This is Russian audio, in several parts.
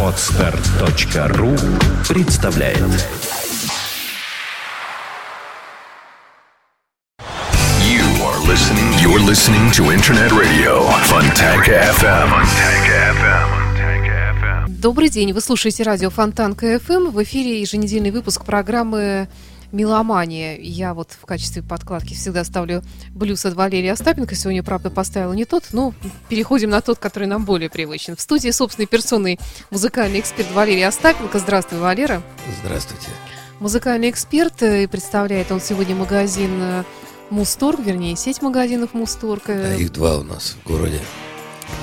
Отстар.ру представляет You are listening. You're listening to Internet Radio Fontanka FM. Fontanka FM. Добрый день, вы слушаете радио Фонтан КФМ. В эфире еженедельный выпуск программы «Меломания». Я вот в качестве подкладки всегда ставлю блюз от Валерия Остапенко. Сегодня, правда, поставила не тот, но переходим на тот, который нам более привычен. В студии собственной персоной музыкальный эксперт Валерий Остапенко. Здравствуй, Валера. Здравствуйте. Музыкальный эксперт, э, и представляет он сегодня магазин э, Мусторг, вернее, сеть магазинов Мусторг. Э, Да, их два у нас в городе.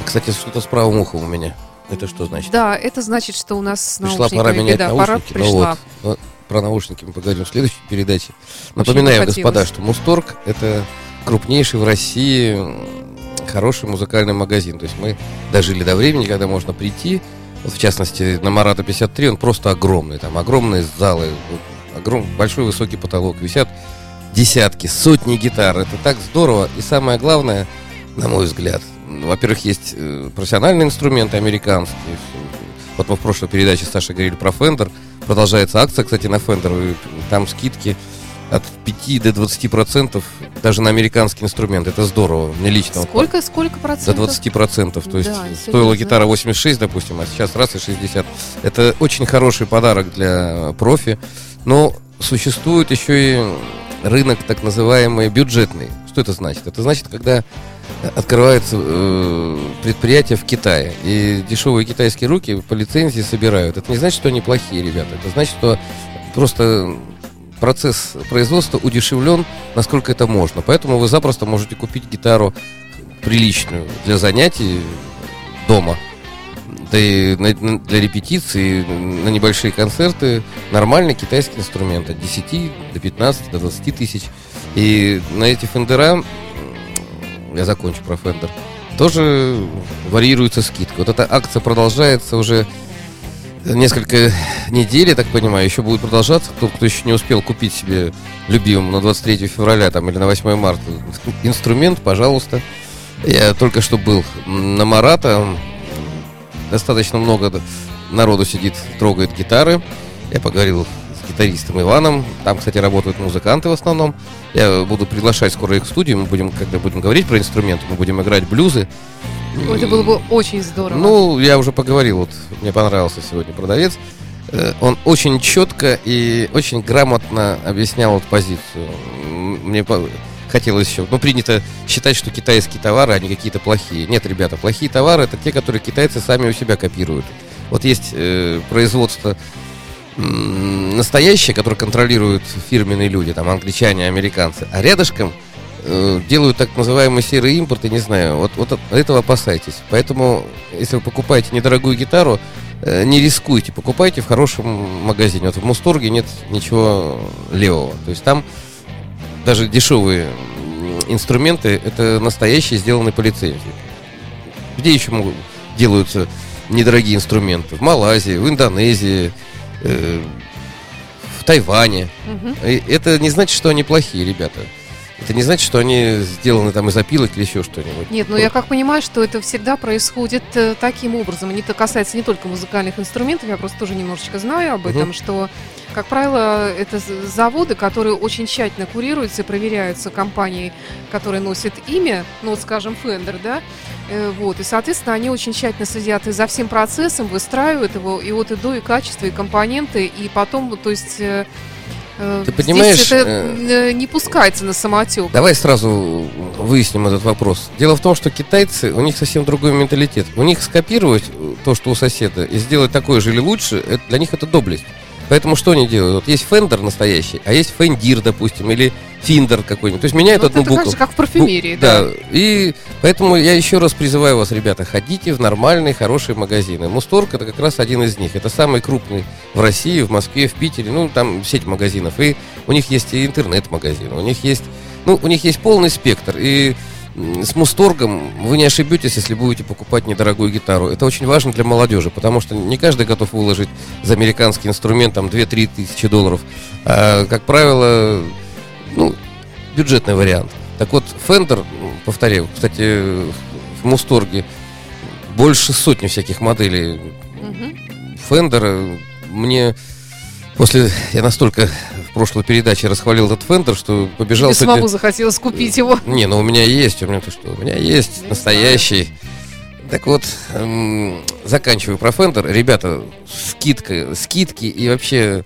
А, Кстати, что-то с правым ухом у меня. Это что значит? Да, это значит, что у нас Пришла пора менять беда. наушники. Пора Ну пришла. вот, ну, про наушники мы поговорим в следующей передаче. Напоминаю, господа, что Мусторг это крупнейший в России хороший музыкальный магазин. То есть мы дожили до времени, когда можно прийти. Вот в частности, на Марата 53 он просто огромный. Там огромные залы, огром, большой высокий потолок. Висят десятки, сотни гитар. Это так здорово. И самое главное, на мой взгляд, во-первых, есть э, профессиональные инструменты американские. Вот мы в прошлой передаче с Сашей говорили про Fender. Продолжается акция, кстати, на Fender. Там скидки от 5 до 20 процентов даже на американский инструмент. Это здорово. Мне лично. вот Сколько, сколько до процентов? 20 процентов. То есть Да, стоила гитара 86, допустим, а сейчас раз и 60. Это очень хороший подарок для профи. Но существует еще и рынок так называемый бюджетный. Что это значит? Это значит, когда открывается э, предприятие в Китае, и дешевые китайские руки по лицензии собирают. Это не значит, что они плохие ребята. Это значит, что просто процесс производства удешевлен, насколько это можно. Поэтому вы запросто можете купить гитару приличную для занятий дома. Да и для репетиций, на небольшие концерты нормальный китайский инструмент от 10 до 15, до 20 тысяч. И на эти фендера, я закончу про фендер, тоже варьируется скидка. Вот эта акция продолжается уже несколько недель, я так понимаю, еще будет продолжаться. Кто, кто еще не успел купить себе любимым на 23 февраля там, или на 8 марта инструмент, пожалуйста. Я только что был на Марата. Достаточно много народу сидит, трогает гитары. Я поговорил с гитаристом Иваном. Там, кстати, работают музыканты в основном. Я буду приглашать скоро их в студию. Мы будем, когда будем говорить про инструменты, мы будем играть блюзы. Ой, Это было бы очень здорово. Ну, я уже поговорил, вот мне понравился сегодня продавец. Э, Он очень четко и очень грамотно объяснял вот позицию. Мне хотелось еще. Ну, принято считать, что китайские товары, они какие-то плохие. Нет, ребята, плохие товары это те, которые китайцы сами у себя копируют. Вот есть э, производство м, настоящее, которое контролируют фирменные люди, там англичане, американцы, а рядышком э, делают так называемый серый импорт, и не знаю, вот, вот от этого опасайтесь. Поэтому, если вы покупаете недорогую гитару, э, не рискуйте, покупайте в хорошем магазине. Вот в Мусторге нет ничего левого. То есть там даже дешевые инструменты, это настоящие, сделанные по лицензии. Где еще могут делаются недорогие инструменты? В Малайзии, в Индонезии, э, в Тайване. Мгм. И это не значит, что они плохие, ребята. Это не значит, что они сделаны там из опилок или еще что-нибудь. Нет, ну я как понимаю, что это всегда происходит э, таким образом. Это касается не только музыкальных инструментов, я просто тоже немножечко знаю об этом, Мгм. что, как правило, это заводы, которые очень тщательно курируются и проверяются компанией, которая носит имя, ну, вот, скажем, Fender, да, Э, вот, и, соответственно, они очень тщательно следят и за всем процессом, выстраивают его и от и до, и качество, и компоненты, и потом, то есть... э, э, Ты здесь понимаешь, это э, э, не пускается на самотек. Давай сразу выясним этот вопрос. Дело в том, что китайцы, у них совсем другой менталитет. У них скопировать то, что у соседа, и сделать такое же или лучше, это, для них это доблесть. Поэтому что они делают? Вот есть фендер настоящий, а есть фендир, допустим, или финдер какой-нибудь. То есть меняют Вот одну это букву. же как в парфюмерии, Ну, да. И поэтому я еще раз призываю вас, ребята, ходите в нормальные, хорошие магазины. Мусторг это как раз один из них. Это самый крупный в России, в Москве, в Питере. Ну, там сеть магазинов. И у них есть и интернет-магазины. У них есть, ну, у них есть полный спектр. И с Мусторгом вы не ошибетесь, если будете покупать недорогую гитару. Это очень важно для молодежи, потому что не каждый готов выложить за американский инструмент там 2-3 тысячи долларов. А, как правило, ну, бюджетный вариант. Так вот, Fender, повторяю, кстати, в Мусторге больше сотни всяких моделей Мгм. Фендера. Мне после... Я настолько в прошлой передаче расхвалил этот Fender, что побежал... Сегодня- самому захотелось купить его. Не, ну у меня есть, у меня то что, у меня есть настоящий. Так вот, эм, заканчиваю про Fender. Ребята, скидка, скидки и вообще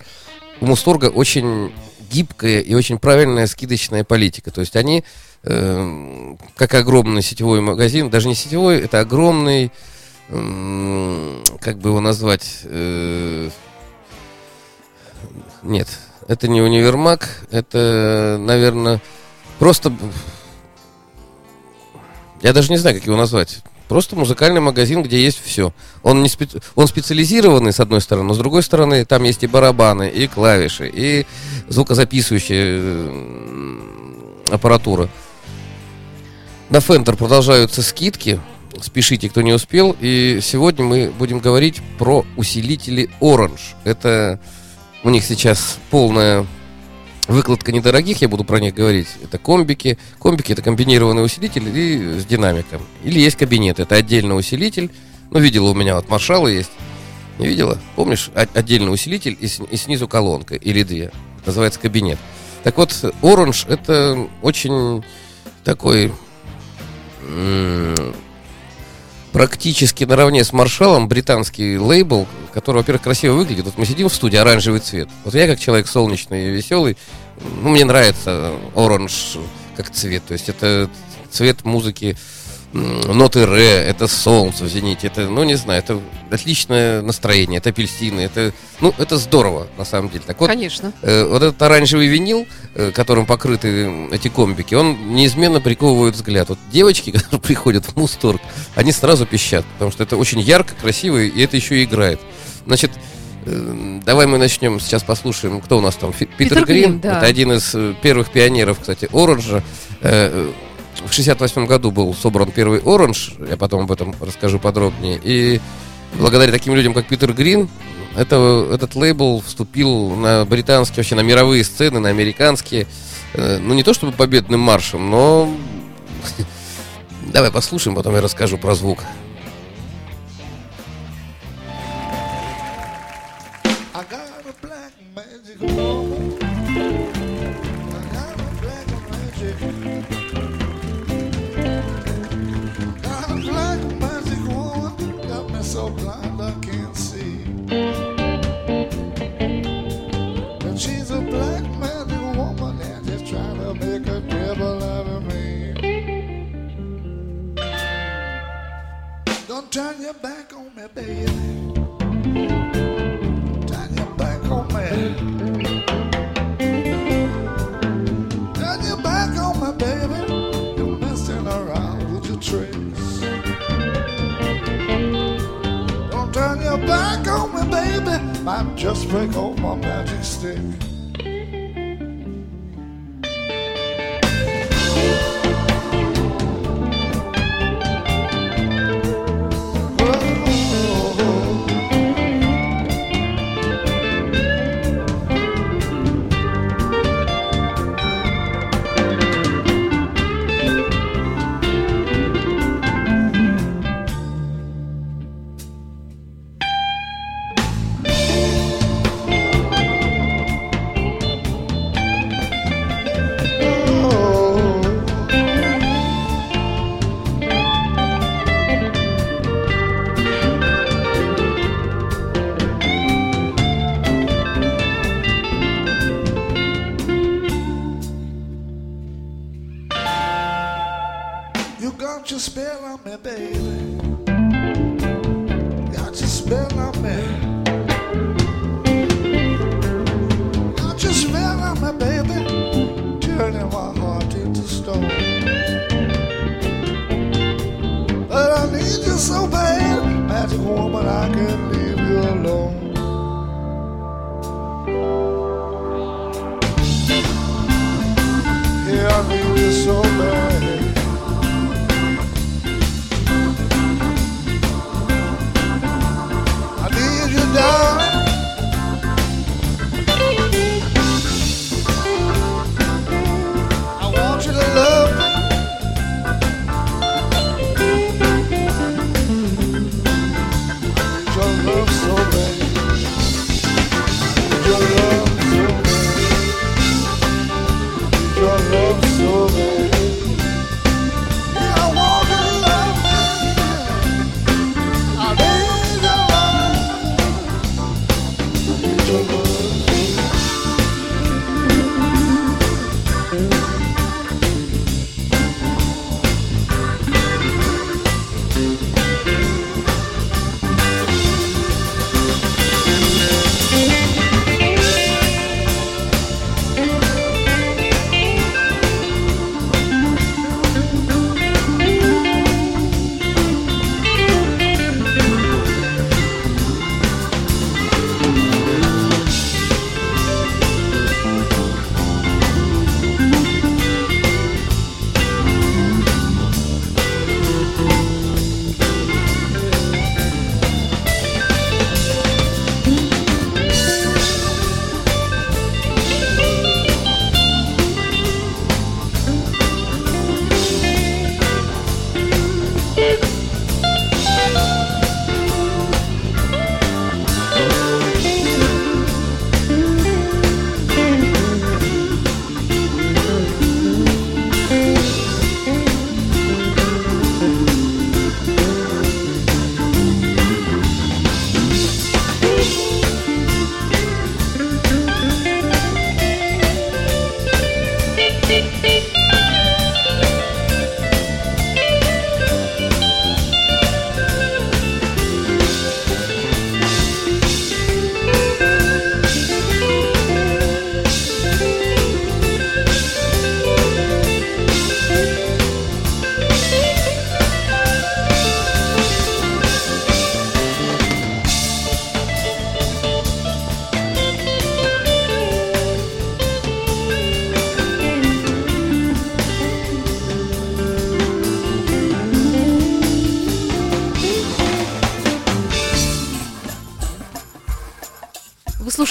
у Мусторга очень гибкая и очень правильная скидочная политика. То есть они, эм, как огромный сетевой магазин, даже не сетевой, это огромный, эм, как бы его назвать, э, нет, это не универмаг, это, наверное, просто я даже не знаю, как его назвать. Просто музыкальный магазин, где есть все. Он, не спе- он специализированный, с одной стороны, но с другой стороны, там есть и барабаны, и клавиши, и звукозаписывающая аппаратура. На Fender продолжаются скидки. Спешите, кто не успел. И сегодня мы будем говорить про усилители Orange. Это у них сейчас полная Выкладка недорогих, я буду про них говорить. Это комбики. Комбики это комбинированный усилитель и с динамиком. Или есть кабинет, это отдельный усилитель. Ну, видела у меня вот маршалы есть. Не видела? Помнишь, отдельный усилитель и, и снизу колонка или две. Называется кабинет. Так вот, Orange это очень такой практически наравне с Маршалом британский лейбл, который, во-первых, красиво выглядит. Вот мы сидим в студии, оранжевый цвет. Вот я как человек солнечный и веселый, ну, мне нравится оранж как цвет. То есть это цвет музыки, ноты ре, это солнце в зените, это, ну, не знаю, это отличное настроение, это апельсины, это, ну, это здорово, на самом деле. Так вот, Конечно. Э, вот этот оранжевый винил, э, которым покрыты эти комбики, он неизменно приковывает взгляд. Вот девочки, которые приходят в Мусторг, они сразу пищат, потому что это очень ярко, красиво, и это еще и играет. Значит, э, давай мы начнем, сейчас послушаем, кто у нас там? Питер, Питер Грин, Грин, да. это один из э, первых пионеров, кстати, Оранжа. В 68 году был собран первый Оранж, я потом об этом расскажу подробнее. И благодаря таким людям, как Питер Грин, это, этот лейбл вступил на британские, вообще на мировые сцены, на американские. Э, Ну, не то чтобы победным маршем, но... Давай послушаем, потом я расскажу про звук. I black magic your back on me, baby. Turn your back on me. Turn your back on me, baby. You're messing around with your tricks. Don't turn your back on me, baby. Might just break off my magic stick.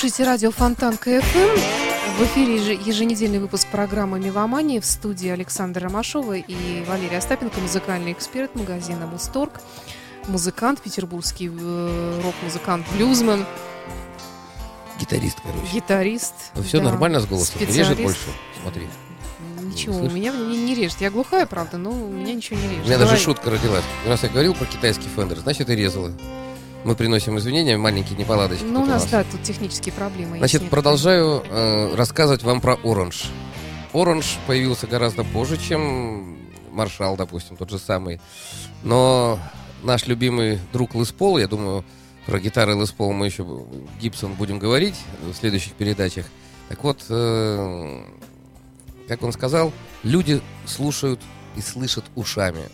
Слушаете радио Фонтанка ФМ. В эфире еже- еженедельный выпуск программы «Меломания» в студии Александра Ромашова и Валерия Остапенко, музыкальный эксперт магазина «Мусторг», музыкант, петербургский э, рок-музыкант, блюзмен, Гитарист, короче. гитарист. Ну, все да, нормально с голосом. Не Режет специалист. больше. Смотри. Ничего, у меня не, не режет. Я глухая, правда, но у меня ничего не У режет. меня даже Говори. шутка родилась. Раз я говорил про китайский фендер, значит и резала. Мы приносим извинения, маленькие неполадочки. Ну, у тут нас, да, тут технические проблемы. Значит, есть продолжаю э, рассказывать вам про Оранж. Оранж появился гораздо позже, чем Маршал, допустим, тот же самый. Но наш любимый друг Лес Пол, я думаю, про гитары Лес Пол мы еще Гибсон будем говорить в следующих передачах. Так вот, э, как он сказал, люди слушают и слышат ушами.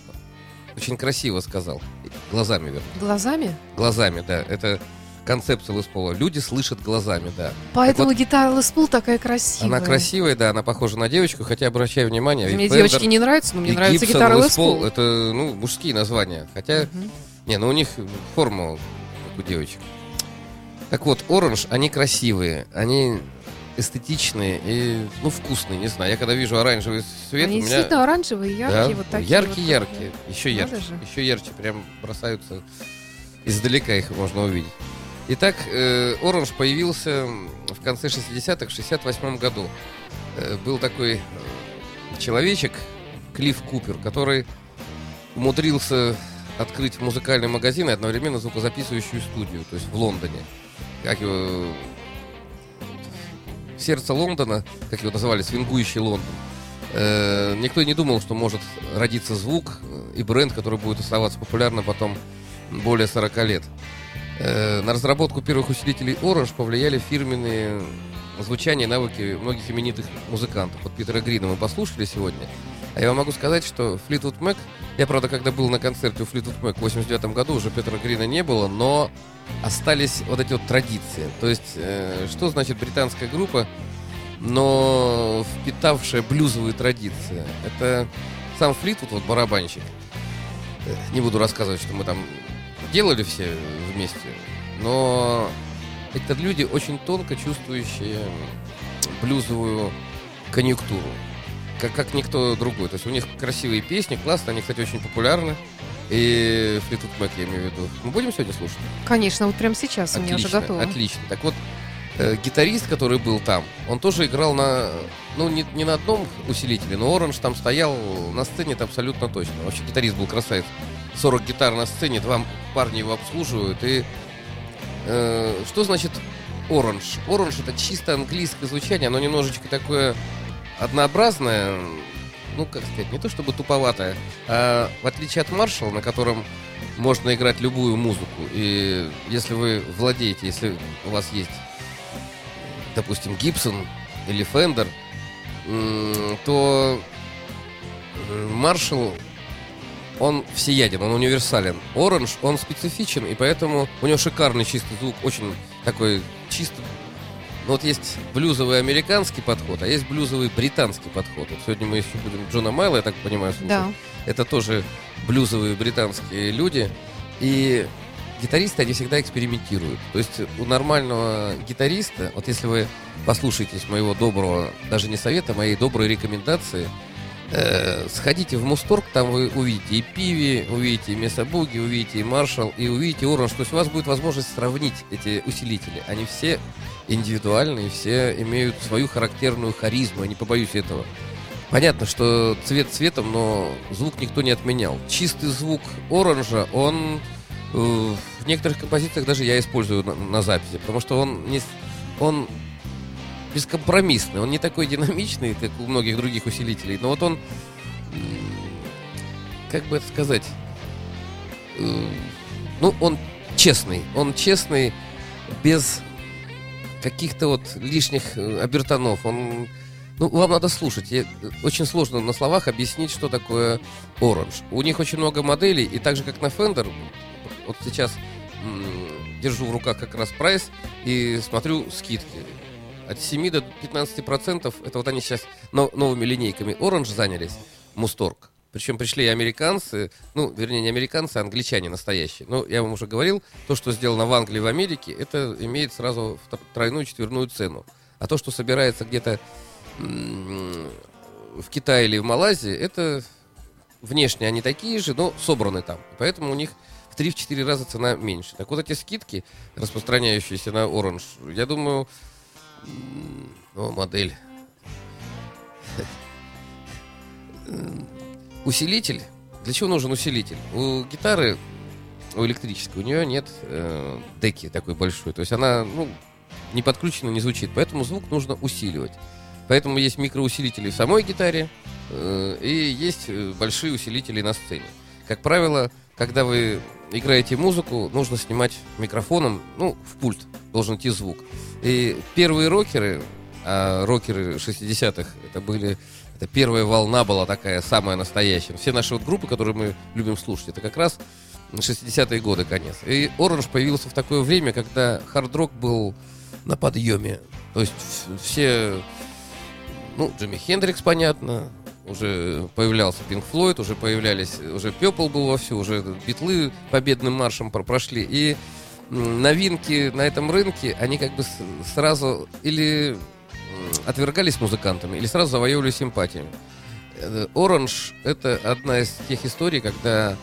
Очень красиво сказал. Глазами, вернее. Глазами? Глазами, да. Это концепция Лес Пола. Люди слышат глазами, да. Поэтому вот- гитара Лес Пол такая красивая. Она красивая, да, она похожа на девочку, хотя обращаю внимание, Мне Fender, девочки не нравятся, но мне нравится Gibson, гитара Les Лес Пол. Paul, это, ну, мужские названия. Хотя, Мгм. не, ну у них форма как у девочек. Так вот, Orange, они красивые, они эстетичные и, ну, вкусные, не знаю. Я когда вижу оранжевый цвет, Они у меня... действительно оранжевые, яркие, Да, вот такие. яркие-яркие, вот. еще ярче, же. еще ярче, прям бросаются издалека их можно увидеть. Итак, э, Оранж появился в конце 60-х, в 68 году. Э, был такой э, человечек, Клифф Купер, который умудрился открыть музыкальный магазин и одновременно звукозаписывающую студию, то есть в Лондоне. Как его... Сердце Лондона, как его называли, свингующий Лондон. Э, никто не думал, что может родиться звук и бренд, который будет оставаться популярным потом более 40 лет. Э, на разработку первых усилителей Orange повлияли фирменные звучания и навыки многих именитых музыкантов. Вот Питера Грина мы послушали сегодня. А я вам могу сказать, что Fleetwood Mac... Я, правда, когда был на концерте у Fleetwood Mac в 89 году, уже Питера Грина не было, но остались вот эти вот традиции. То есть, э, что значит британская группа, но впитавшая блюзовые традиции? Это сам Флитвуд, вот барабанщик. Э, Не буду рассказывать, что мы там делали все вместе, но это люди очень тонко чувствующие блюзовую конъюнктуру, как, как никто другой. То есть у них красивые песни, классно, они, кстати, очень популярны. И Флитвуд Мэк, я имею в виду. Мы будем сегодня слушать? Конечно, вот прямо сейчас у меня уже Отлично, готово. Отлично. Так вот, э, гитарист, который был там, он тоже играл на, ну, не, не на одном усилителе, но Оранж там стоял на сцене, это абсолютно точно. Вообще гитарист был красавец. 40 гитар на сцене, два парня его обслуживают. И э, что значит Оранж? Оранж это чисто английское звучание, оно немножечко такое однообразное, ну, как сказать, не то чтобы туповатое, а в отличие от Маршалла, на котором можно играть любую музыку. И если вы владеете, если у вас есть, допустим, Гибсон или Фендер, то м, Маршалл, он всеяден, он универсален. Оранж, он специфичен, и поэтому у него шикарный чистый звук, очень такой чистый. Ну, вот есть блюзовый американский подход, а есть блюзовый британский подход. Вот сегодня мы еще будем Джона Майла, я так понимаю, слушать. Да. Это тоже блюзовые британские люди. И гитаристы, они всегда экспериментируют. То есть у нормального гитариста, вот если вы послушаетесь моего доброго, даже не совета, моей доброй рекомендации, э, сходите в Мусторг, там вы увидите и Пиви, увидите и Месабуги, увидите и Маршал, и увидите Оранж. То есть у вас будет возможность сравнить эти усилители. Они все индивидуальные, все имеют свою характерную харизму, я не побоюсь этого. Понятно, что цвет цветом, но звук никто не отменял. Чистый звук оранжа, он э, в некоторых композициях даже я использую на, на записи, потому что он не, он бескомпромиссный, он не такой динамичный, как у многих других усилителей, но вот он, как бы это сказать, э, ну, он честный, он честный без каких-то вот лишних э, обертонов, он ну, вам надо слушать. Я- очень сложно на словах объяснить, что такое Orange. У них очень много моделей, и так же, как на Fender, вот сейчас держу в руках как раз прайс и смотрю скидки. От 7 до 15 процентов, это вот они сейчас но- новыми линейками Orange занялись, Мусторг. Причем пришли и американцы, ну, вернее, не американцы, а англичане настоящие. Но я вам уже говорил, то, что сделано в Англии, в Америке, это имеет сразу тройную, четверную цену. А то, что собирается где-то в Китае или в Малайзии, это внешне они такие же, но собраны там. Поэтому у них в 3-4 раза цена меньше. Так вот эти скидки, распространяющиеся на Orange, я думаю, ну, модель. Усилитель. Для чего нужен усилитель? У гитары, у электрической, у нее нет э, деки такой большой. То есть она, ну, не подключена, не звучит. Поэтому звук нужно усиливать. Поэтому есть микроусилители в самой гитаре э, и есть э, большие усилители на сцене. Как правило, когда вы играете музыку, нужно снимать микрофоном, ну, в пульт должен идти звук. И первые рокеры, а рокеры 60-х, это были, это первая волна была такая, самая настоящая. Все наши вот группы, которые мы любим слушать, это как раз 60-е годы конец. И Оранж появился в такое время, когда хард-рок был на подъеме. То есть все, ну, Джимми Хендрикс, понятно, уже появлялся Пинк Флойд, уже появлялись, уже Пепл был вовсю, уже Битлы победным маршем про- прошли. И новинки на этом рынке, они как бы сразу или отвергались музыкантами, или сразу завоевывали симпатиями. Оранж — это одна из тех историй, когда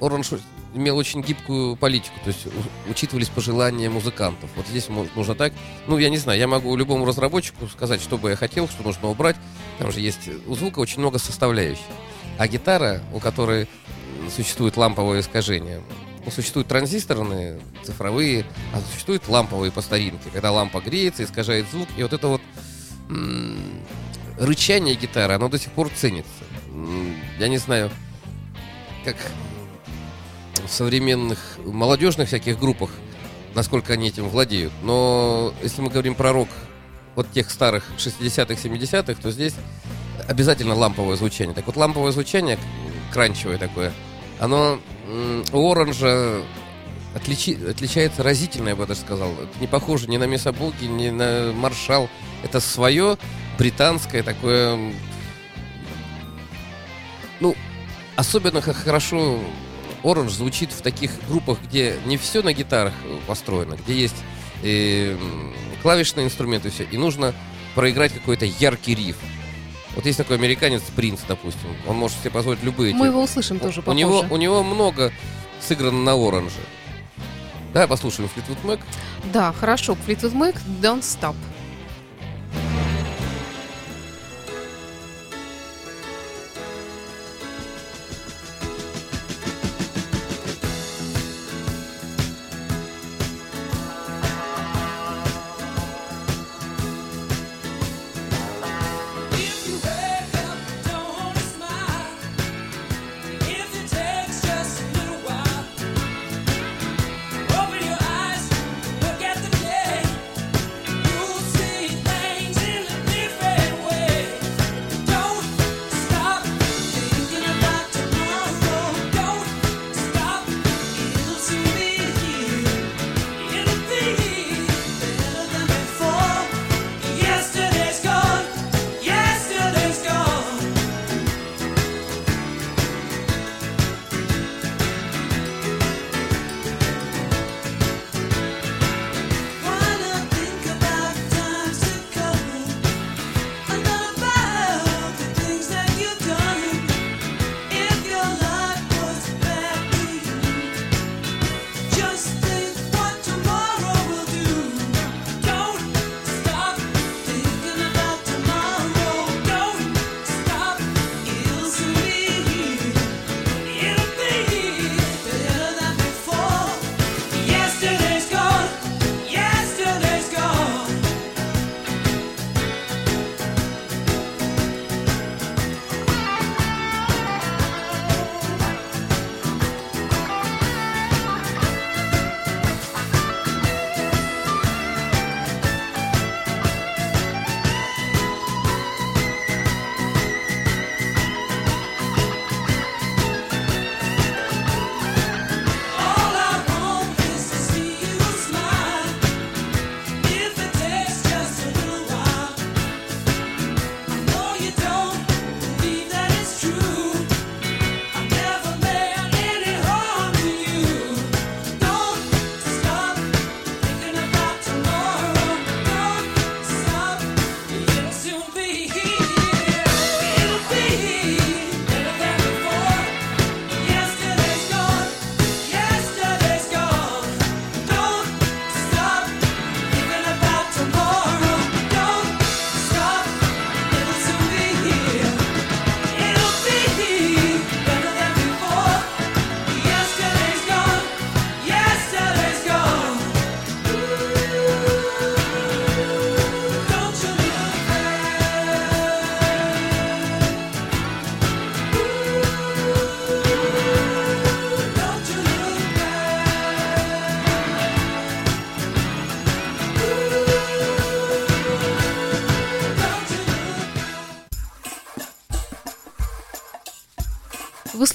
Оранж имел очень гибкую политику, то есть учитывались пожелания музыкантов. Вот здесь нужно так, ну, я не знаю, я могу любому разработчику сказать, что бы я хотел, что нужно убрать. Там же есть у звука очень много составляющих. А гитара, у которой существует ламповое искажение, ну, существуют транзисторные, цифровые, а существуют ламповые по старинке, когда лампа греется, искажает звук, и вот это вот м, рычание гитары, оно до сих пор ценится. М, Я не знаю, как в современных молодежных всяких группах, насколько они этим владеют. Но если мы говорим про рок вот тех старых 60-х, 70-х, то здесь обязательно ламповое звучание. Так вот, ламповое звучание, кранчевое такое, оно у Оранжа отличи- отличается разительно, я бы даже сказал. Это не похоже ни на Месабуки, ни на Маршал. Это свое британское такое... Ну, особенно хорошо Оранж звучит в таких группах, где не все на гитарах э, построено, где есть э, м, клавишные инструменты и все, и нужно проиграть какой-то яркий риф. Вот есть такой американец Принц, допустим, он может себе позволить любые Мы его услышим тоже у попозже. него, у него много сыграно на оранже. Давай послушаем Флитвуд Мэк. Да, хорошо. Fleetwood Mac, Don't Stop.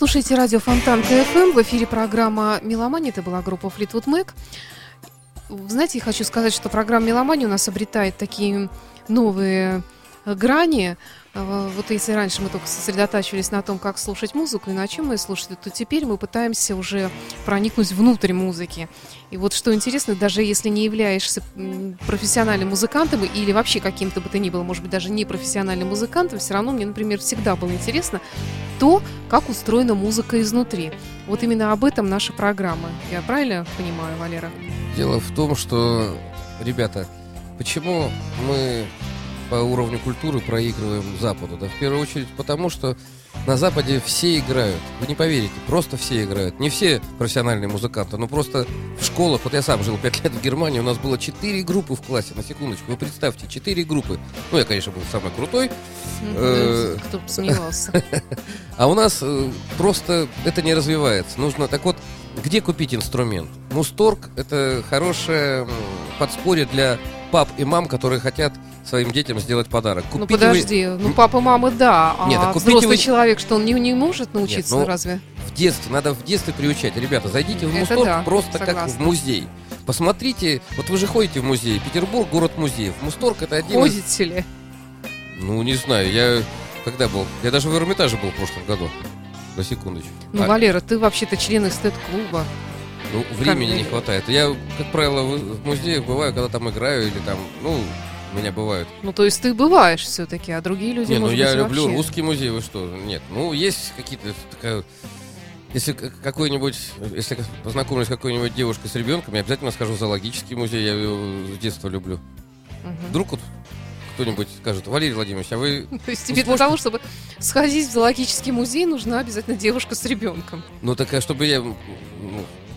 Слушаете радио Фонтан КФМ. В эфире программа «Меломания». Это была группа Mac. Вы Знаете, я хочу сказать, что программа «Меломания» у нас обретает такие новые грани. Э, Вот если раньше мы только сосредотачивались на том, как слушать музыку и на чем мы слушать, то теперь мы пытаемся уже проникнуть внутрь музыки. И вот что интересно, даже если не являешься профессиональным музыкантом или вообще каким-то бы то ни было, может быть, даже не профессиональным музыкантом, все равно мне, например, всегда было интересно то, как устроена музыка изнутри. Вот именно об этом наша программа. Я правильно понимаю, Валера? Дело в том, что, ребята, почему мы по уровню культуры проигрываем Западу? Да, в первую очередь потому, что на Западе все играют. Вы не поверите, просто все играют. Не все профессиональные музыканты, но просто в школах, вот я сам жил 5 лет в Германии, у нас было 4 группы в классе, на секундочку. Вы представьте, 4 группы. Ну, я, конечно, был самый крутой, Э, Кто бы сомневался. а у нас э, просто это не развивается. Нужно, так вот, где купить инструмент? Мусторг – это хорошее подспорье для пап и мам, которые хотят своим детям сделать подарок. Ну Купите вы- подожди, ну папа, мама, да, а Нет, а взрослый вы- человек, что он не, не может научиться, ну, разве? в детстве, надо в детстве приучать. Ребята, зайдите в Мусторг да, просто как согласна. в музей. Посмотрите, вот вы же ходите в музей. Петербург – город музеев. Мусторг – это один из... Ходите ли? Ну, не знаю, я когда был? Я даже в Эрмитаже был в прошлом году. На секундочку. Ну, А- Валера, ты вообще-то член эстет-клуба. Ну, времени не хватает. Я, как правило, в музеях бываю, когда там играю или там, ну, меня бывают. Ну, то есть ты бываешь все-таки, а другие люди, Не, ну я быть, люблю вообще. русский музей, вы что? Нет, ну есть какие-то такая... Если какой-нибудь, если познакомлюсь с какой-нибудь девушкой с ребенком, я обязательно схожу в зоологический музей, я его с детства люблю. Мгм. Вдруг вот кто-нибудь скажет, Валерий Владимирович, а вы... То есть тебе для того, чтобы сходить в зоологический музей, нужна обязательно девушка с ребенком. Ну так, а чтобы я... ну,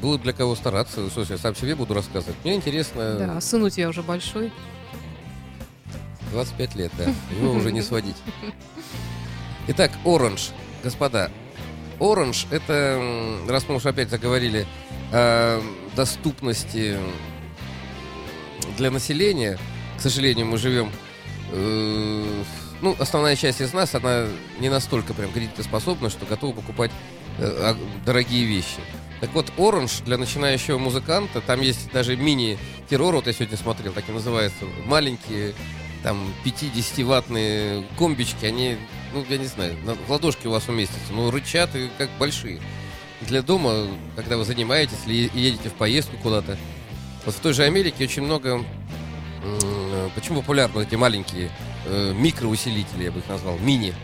было для кого стараться, ж, я сам себе буду рассказывать. Мне интересно, Да, сын у тебя уже большой. 25 лет, да. Его уже не сводить. Итак, оранж. Господа, оранж это, раз мы уж опять заговорили о доступности для населения, к сожалению, мы живем... э, ну, основная часть из нас, она не настолько прям кредитоспособна, что готова покупать э, а- дорогие вещи. Так вот, оранж для начинающего музыканта, там есть даже мини-террор, вот я сегодня смотрел, так и называется, маленькие там 50-ваттные комбички, они, ну, я не знаю, на в ладошке у вас уместятся, но рычат и как большие. Для дома, когда вы занимаетесь или едете в поездку куда-то, вот в той же Америке очень много... м, Почему популярны эти маленькие э, микроусилители, я бы их назвал, мини?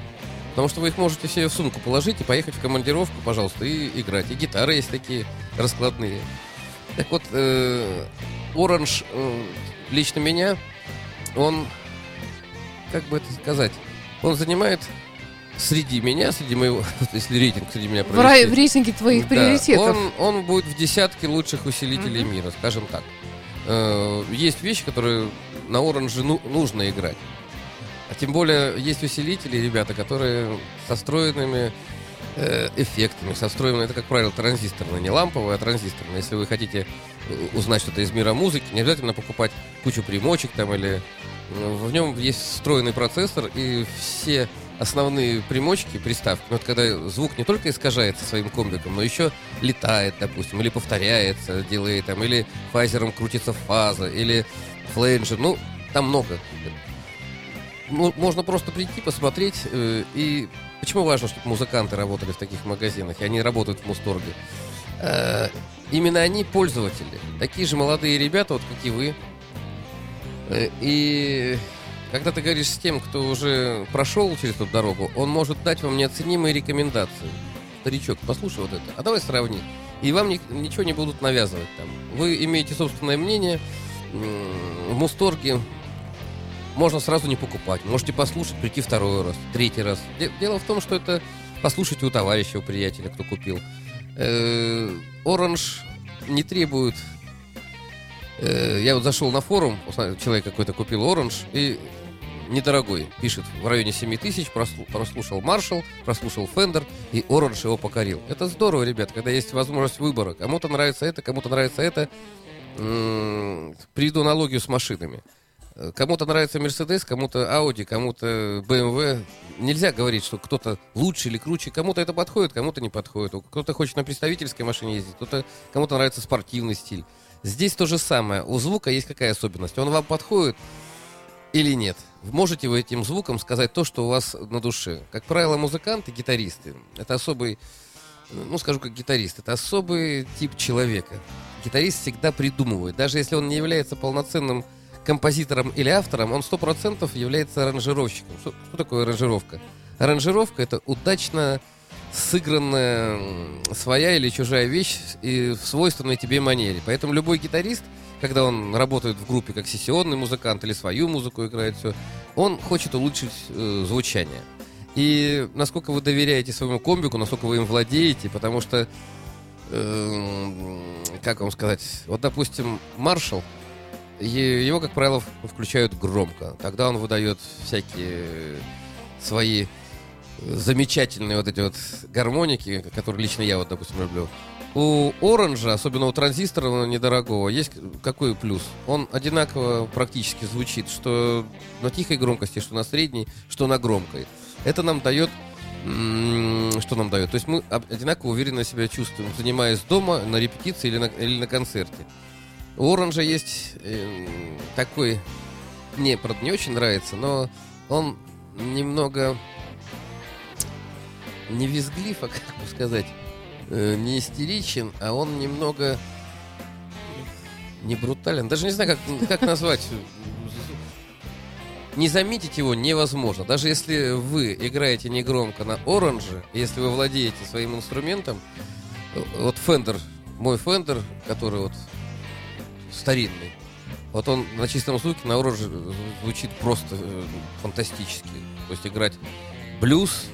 Потому что вы их можете себе в сумку положить и поехать в командировку, пожалуйста, и играть. И гитары есть такие раскладные. Так вот, э, Оранж э, лично меня, он, как бы это сказать, он занимает среди меня, среди моего, если рейтинг среди меня В, провести, в рейтинге твоих да, приоритетов. Он, он будет в десятке лучших усилителей Мгм. мира, скажем так. Э, есть вещи, которые на оранже ну- нужно играть. А тем более есть усилители, ребята, которые со встроенными э, эффектами, со встроенными, это, как правило, транзисторные, не ламповые, а транзисторные. Если вы хотите э, узнать что-то из мира музыки, не обязательно покупать кучу примочек там или... э, В нем есть встроенный процессор, и все основные примочки, приставки, ну, вот когда звук не только искажается своим комбиком, но еще летает, допустим, или повторяется, делает там, или фазером крутится фаза, или фленджер, ну, там много. Ну, можно просто прийти, посмотреть, э, и почему важно, чтобы музыканты работали в таких магазинах, и они работают в Мусторге? Э, именно они пользователи, такие же молодые ребята, вот как и вы. Э, и когда ты говоришь с тем, кто уже прошел через эту дорогу, он может дать вам неоценимые рекомендации. Старичок, послушай вот это, а давай сравни. И вам ни- ничего не будут навязывать там. Вы имеете собственное мнение. В Мусторге можно сразу не покупать. Можете послушать, прийти второй раз, третий раз. Де- Дело в том, что это послушайте у товарища, у приятеля, кто купил. Э, Оранж не требует... э, Я вот зашел на форум, человек какой-то купил оранж, и недорогой. Пишет, в районе 7 тысяч, прослу- прослушал Маршал, прослушал Фендер, и оранж его покорил. Это здорово, ребят, когда есть возможность выбора. Кому-то нравится это, кому-то нравится это. Приведу аналогию с машинами. Кому-то нравится Мерседес, кому-то Ауди, кому-то BMW. Нельзя говорить, что кто-то лучше или круче. Кому-то это подходит, кому-то не подходит. Кто-то хочет на представительской машине ездить, кто-то, кому-то нравится спортивный стиль. Здесь то же самое. У звука есть какая особенность? Он вам подходит или нет? Можете вы этим звуком сказать то, что у вас на душе? Как правило, музыканты, гитаристы, это особый, ну скажу как гитарист, это особый тип человека. Гитарист всегда придумывает. Даже если он не является полноценным композитором или автором, он сто процентов является аранжировщиком. Что, что такое аранжировка? Аранжировка это удачно сыгранная своя или чужая вещь и в свойственной тебе манере. Поэтому любой гитарист, когда он работает в группе как сессионный музыкант или свою музыку играет, все, он хочет улучшить э, звучание. И насколько вы доверяете своему комбику, насколько вы им владеете, потому что, э, как вам сказать, вот, допустим, маршал, его, как правило, включают громко. Тогда он выдает всякие свои замечательные вот эти вот гармоники, которые лично я вот, допустим, люблю. У Оранжа, особенно у транзистора недорогого, есть какой плюс? Он одинаково практически звучит, что на тихой громкости, что на средней, что на громкой. Это нам дает... Что нам дает? То есть мы одинаково уверенно себя чувствуем, занимаясь дома, на репетиции или на, или на концерте. У Оранжа есть эм, такой... Мне, правда, не очень нравится, но он немного не визглив, а как бы сказать, э, не истеричен, а он немного не брутален. Даже не знаю, как, как назвать. Не заметить его невозможно. Даже если вы играете негромко на оранже, если вы владеете своим инструментом, э, вот Fender, мой Fender, который вот старинный, вот он на чистом звуке на оранже звучит просто э, фантастически. То есть играть блюз,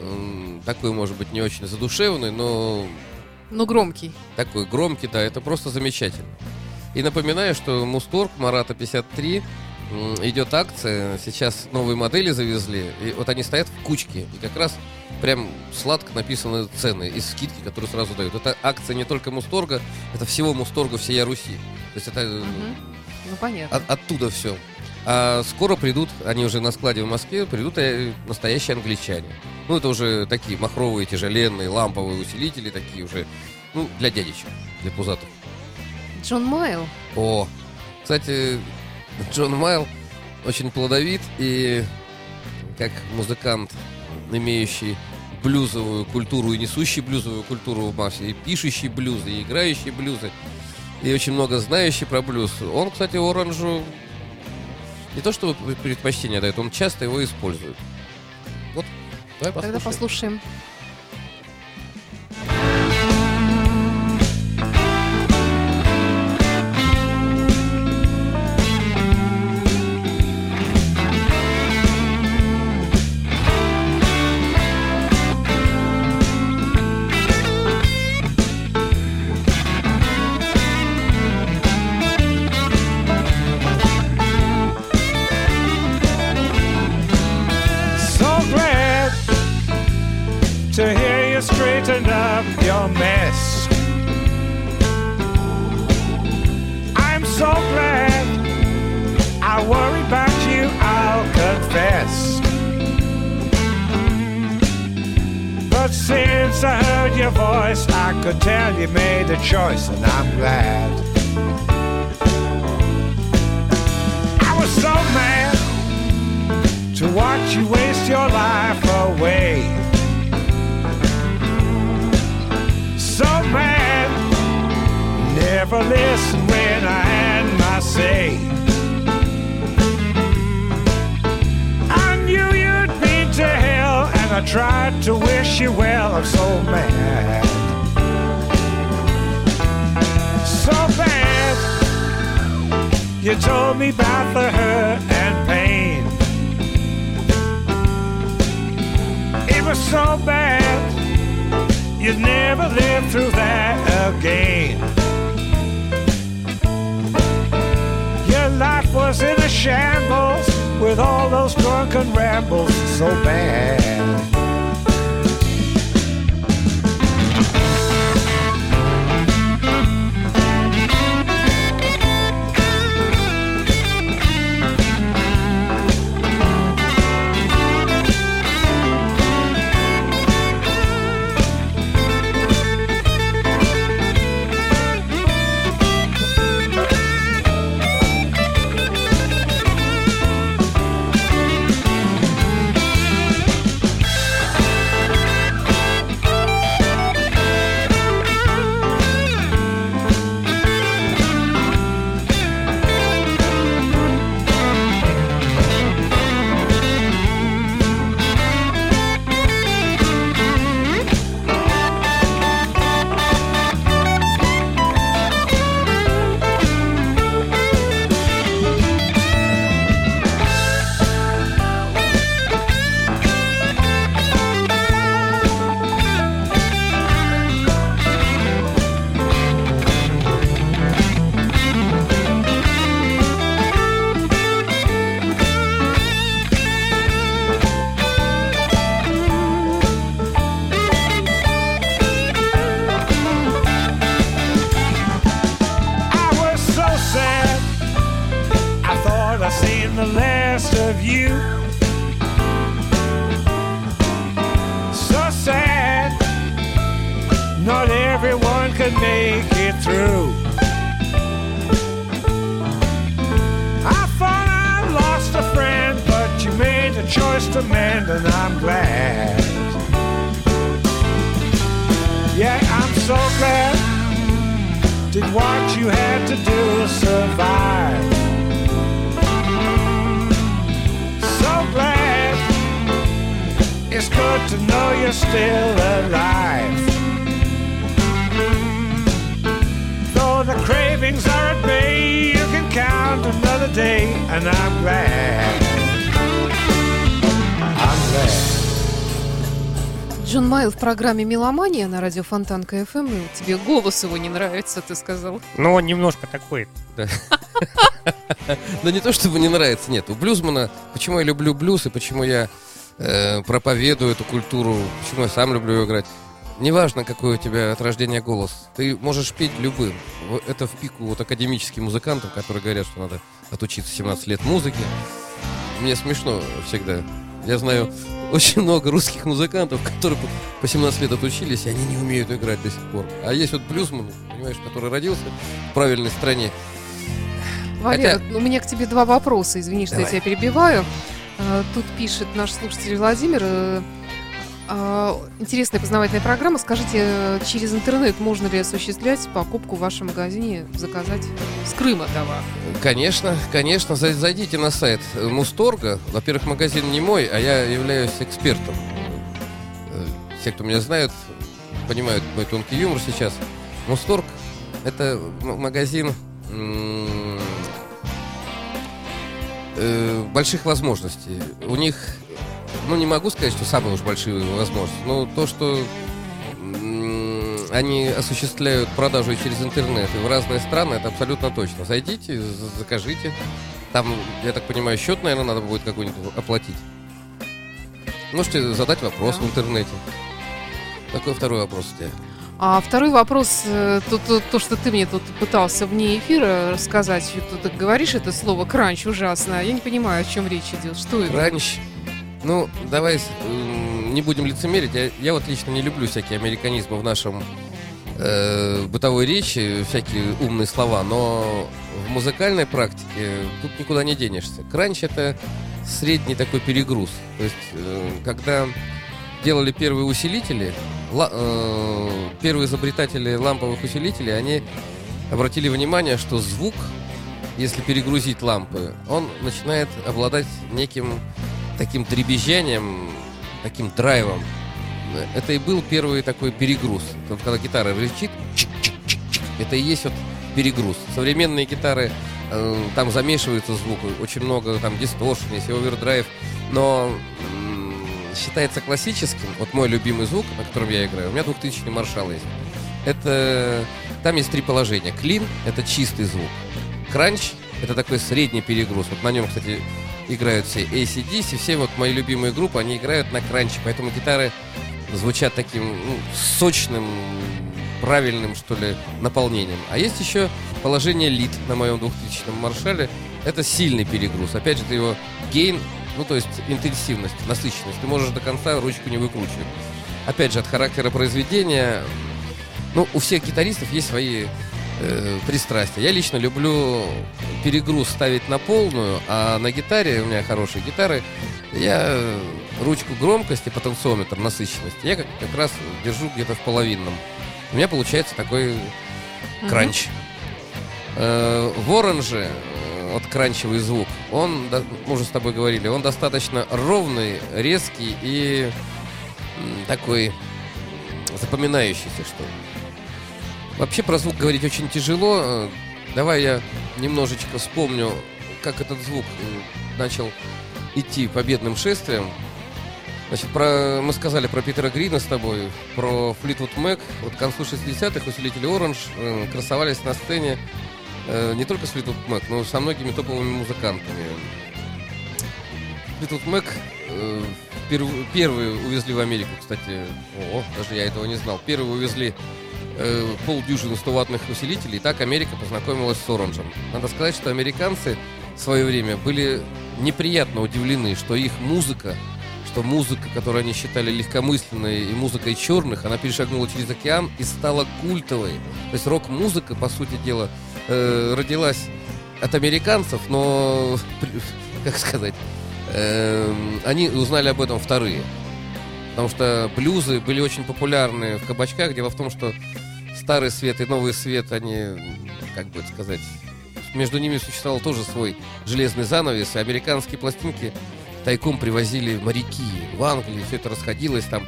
м, такой, может быть, не очень задушевный, но Ну, громкий. такой громкий, да, это просто замечательно. И напоминаю, что Мусторг Марата 53 м, идет акция, сейчас новые модели завезли, и вот они стоят в кучке, и как раз прям сладко написаны цены и скидки, которые сразу дают. Это акция не только Мусторга, это всего Мусторга всея Руси. То есть это Мгм. Ну, понятно. от- оттуда все. А скоро придут, они уже на складе в Москве, придут э, настоящие англичане. Ну, это уже такие махровые, тяжеленные, ламповые усилители, такие уже, ну, для дядечек, для пузатых. Джон Майл. О, кстати, Джон Майл очень плодовит и как музыкант, имеющий блюзовую культуру и несущий блюзовую культуру в массе, и пишущий блюзы, и играющий блюзы, и очень много знающий про блюз. Он, кстати, оранжу не то что предпочтение дает, он часто его использует. Вот, давай Тогда послушаем. I could tell you made a choice, and I'm glad. I was so mad to watch you waste your life away. So mad, never listen when I had my say. I knew you'd been to hell, and I tried to wish you well. I'm so mad, You told me about the hurt and pain. It was so bad, you'd never live through that again. Your life was in a shambles with all those drunken rambles, so bad. Программе «Меломания» на радио Фонтан КФМ. И Тебе голос его не нравится, ты сказал. Ну, он немножко такой. Да не то, чтобы не нравится, нет. У блюзмана, почему я люблю блюз и почему я э, проповедую эту культуру, почему я сам люблю играть. Неважно, какой у тебя от рождения голос, ты можешь петь любым. Это в пику вот академическим музыкантам, которые говорят, что надо отучиться 17 лет музыки. Мне смешно всегда. Я знаю очень много русских музыкантов, которые по- по 17 лет отучились, и они не умеют играть до сих пор. А есть вот блюзман, понимаешь, который родился в правильной стране. Валера, у меня к тебе два вопроса. Извини, что Давай. я тебя перебиваю. Э, Тут пишет наш слушатель Владимир. Э, а, Интересная познавательная программа. Скажите, э, через интернет можно ли осуществлять покупку в вашем магазине, заказать с Крыма товар? Конечно, конечно, зай- зайдите на сайт э, Мусторга. Во-первых, магазин не мой, а я являюсь экспертом. Э, Все, кто меня знают, понимают мой тонкий юмор сейчас. Мусторг – это м- магазин э, больших возможностей. У них, ну не могу сказать, что самые уж большие возможности, но то, что они осуществляют продажу через интернет и в разные страны, это абсолютно точно. Зайдите, за- закажите. Там, я так понимаю, счет, наверное, надо будет какой-нибудь оплатить. Можете задать вопрос Да. в интернете. Какой второй вопрос у тебя? А второй вопрос, э, то, то, то, что ты мне тут пытался вне эфира рассказать, что ты говоришь это слово кранч ужасно. Я не понимаю, о чем речь идет. Что это? Кранч. Ну, давай м, не будем лицемерить. Я, я вот лично не люблю всякие американизмы в нашем э, бытовой речи, всякие умные слова, но в музыкальной практике тут никуда не денешься. Кранч это средний такой перегруз. То есть, э, когда делали первые усилители, ла- э, первые изобретатели ламповых усилителей, они обратили внимание, что звук, если перегрузить лампы, он начинает обладать неким таким дребезжанием, таким драйвом. Это и был первый такой перегруз. Когда гитара рычит, это и есть вот перегруз. Современные гитары, э, там замешивается звук, очень много там дисторшн, есть овердрайв, но м, считается классическим, вот мой любимый звук, на котором я играю, у меня 2000 маршал есть. Это, там есть три положения. Клин — это чистый звук. Кранч — это такой средний перегруз. Вот на нем, кстати, играют все ACDC, все вот мои любимые группы, они играют на кранче, поэтому гитары звучат таким ну, сочным, правильным, что ли, наполнением. А есть еще положение лид на моем 2000 маршале. Это сильный перегруз. Опять же, это его гейн, ну, то есть интенсивность, насыщенность. Ты можешь до конца ручку не выкручивать. Опять же, от характера произведения, ну, у всех гитаристов есть свои э, пристрастия. Я лично люблю перегруз ставить на полную, а на гитаре, у меня хорошие гитары, я ручку громкости, потенциометр, насыщенности, я как, как раз держу где-то в половинном. У меня получается такой кранч. Э, в оранже э, вот кранчевый звук, он, да, мы уже с тобой говорили, он достаточно ровный, резкий и такой запоминающийся, что ли. Вообще про звук говорить очень тяжело. Э, Давай я немножечко вспомню, как этот звук э, начал идти победным шествием. Значит, про, мы сказали про Питера Грина с тобой, про Флитвуд Мэк. Вот к концу 60-х усилители Оранж э, красовались на сцене не только с Флитвуд Мэк, но со многими топовыми музыкантами. Э, перв- первые увезли в Америку, кстати. О, даже я этого не знал. Первые увезли э, полдюжины 100-ваттных усилителей. И так Америка познакомилась с Оранжем. Надо сказать, что американцы в свое время были неприятно удивлены, что их музыка, что музыка, которую они считали легкомысленной и музыкой черных, она перешагнула через океан и стала культовой. То есть рок-музыка, по сути дела, э, родилась от американцев, но, как сказать, эм, они узнали об этом вторые. Потому что блюзы были очень популярны в кабачках. Дело в том, что старый свет и новый свет, они, как бы сказать, между ними существовал тоже свой железный занавес, и американские пластинки тайком привозили моряки в Англию, все это расходилось там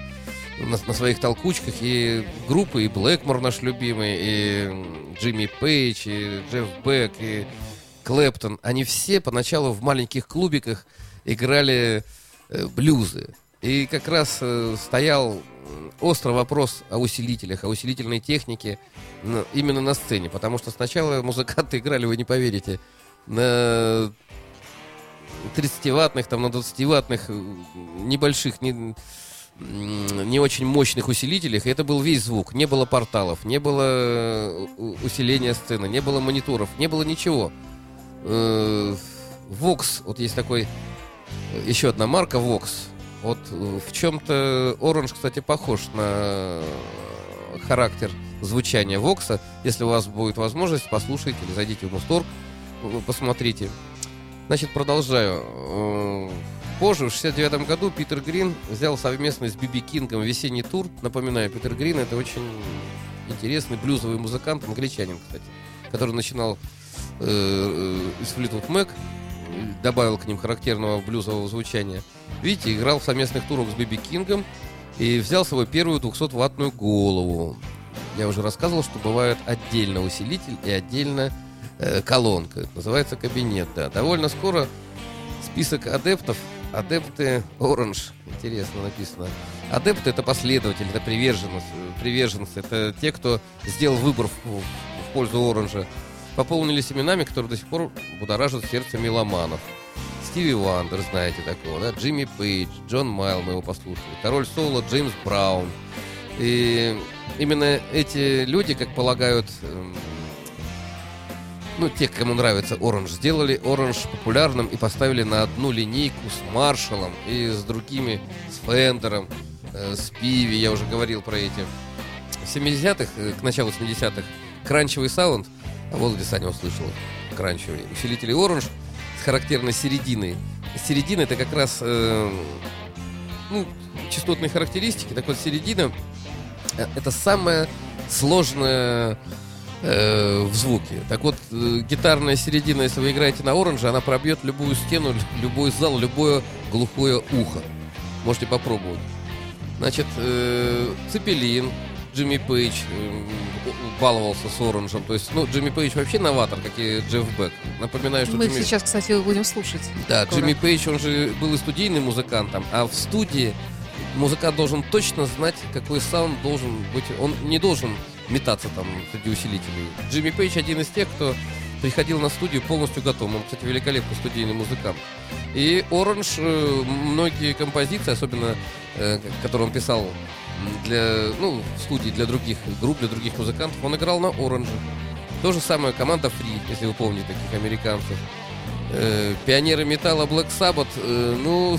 на, на своих толкучках, и группы, и Блэкмор наш любимый, и Джимми Пейдж, и Джефф Бек, и Клэптон, они все поначалу в маленьких клубиках играли э, блюзы. И как раз э, стоял м, острый вопрос о усилителях, о усилительной технике на- именно на сцене. Потому что сначала музыканты играли, вы не поверите, на 30-ваттных, там, на 20-ваттных э, небольших, не, не очень мощных усилителях. И это был весь звук. Не было порталов, не было э, усиления сцены, не было мониторов, не было ничего. Э, Vox, вот есть такой э, еще одна марка Vox. Вот э, в чем-то Orange, кстати, похож на характер звучания Вокса. Если у вас будет возможность, послушайте или зайдите в Мусторг, э, посмотрите. Значит, продолжаю. Э, Позже, в 69 году, Питер Грин взял совместно с Биби Кингом весенний тур. Напоминаю, Питер Грин это очень интересный блюзовый музыкант, англичанин, кстати, который начинал э, э, из Флитвуд Мэк, добавил к ним характерного блюзового звучания. Видите, играл в совместных турах с Биби Кингом и взял свою первую 200-ваттную голову. Я уже рассказывал, что бывает отдельно усилитель и отдельно э, колонка. Называется кабинет, да. Довольно скоро список адептов, адепты Orange, интересно написано. Адепты это последователи, это приверженцы, приверженцы, это те, кто сделал выбор в, в пользу Оранжа. Пополнились именами, которые до сих пор будоражат сердце меломанов. Стиви Уандер, знаете такого, да? Джимми Пейдж, Джон Мейолл, мы его послушали. Король соула, Джеймс Браун. И именно эти люди, как полагают, эм, ну, те, кому нравится Orange, сделали Orange популярным и поставили на одну линейку с Маршалом и с другими, с Фендером, э, с Пиви, я уже говорил про эти. В 70-х, э, к началу 70-х, кранчевый саунд, а Володя Саня услышал кранчевый, усилители Оранж характерной серединой. Середина это как раз, э, ну, частотные характеристики, так вот середина э, это самая сложная э, в звуке. Так вот, э, гитарная середина, если вы играете на оранже, она пробьет любую стену, любой зал, любое глухое ухо. Можете попробовать. Значит, э, Цепелин, Джимми Пейдж э, баловался с оранжем. То есть, ну, Джимми Пейдж вообще новатор, как и Джефф Бек. Напоминаю, что Мы Джимми... сейчас, кстати, его будем слушать. Да, скоро. Джимми Пейдж, он же был и студийным музыкантом, а в студии музыкант должен точно знать, какой саунд должен быть. Он не должен метаться там среди усилителей. Джимми Пейдж один из тех, кто приходил на студию полностью готовым. Он, кстати, великолепный студийный музыкант. И Оранж, э, многие композиции, особенно, э, которые он писал для, ну, в студии для других групп, для других музыкантов, он играл на Оранже. То же самое команда Free, если вы помните таких американцев. Э, пионеры металла Black Sabbath, э, ну,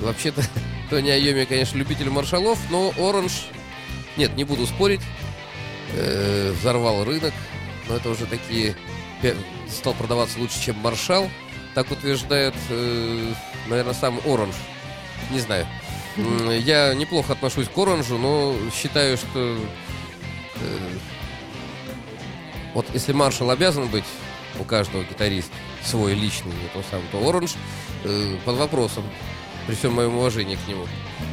вообще-то Тони Айоми, конечно, любитель маршалов, но Оранж, нет, не буду спорить, э, взорвал рынок, но это уже такие, стал продаваться лучше, чем маршал, так утверждает, э, наверное, сам Оранж, не знаю. Я неплохо отношусь к Оранжу, но считаю, что э, вот если маршал обязан быть у каждого гитариста свой личный, то сам, то Оранж э, под вопросом, при всем моем уважении к нему.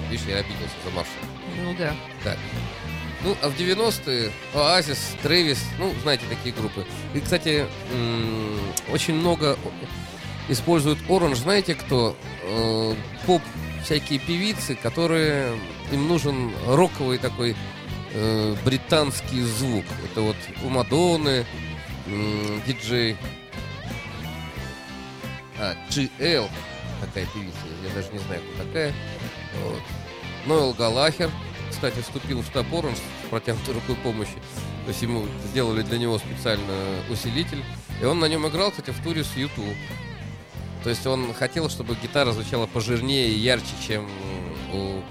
Видишь, я обиделся за маршала. Ну да. Так. Ну, а в 90-е Оазис, Трэвис, ну, знаете, такие группы. И, кстати, очень много используют Оранж, знаете кто? Э, поп всякие певицы, которые им нужен роковый такой э, британский звук. Это вот у Мадонны, м, диджей а, GL, такая певица, я даже не знаю, кто такая. Вот. Ноэл Галахер, кстати, вступил в штаб Оранж с протянутой рукой помощи. То есть ему сделали для него специально усилитель. И он на нем играл, кстати, в туре с YouTube. То есть он хотел, чтобы гитара звучала пожирнее и ярче, чем у...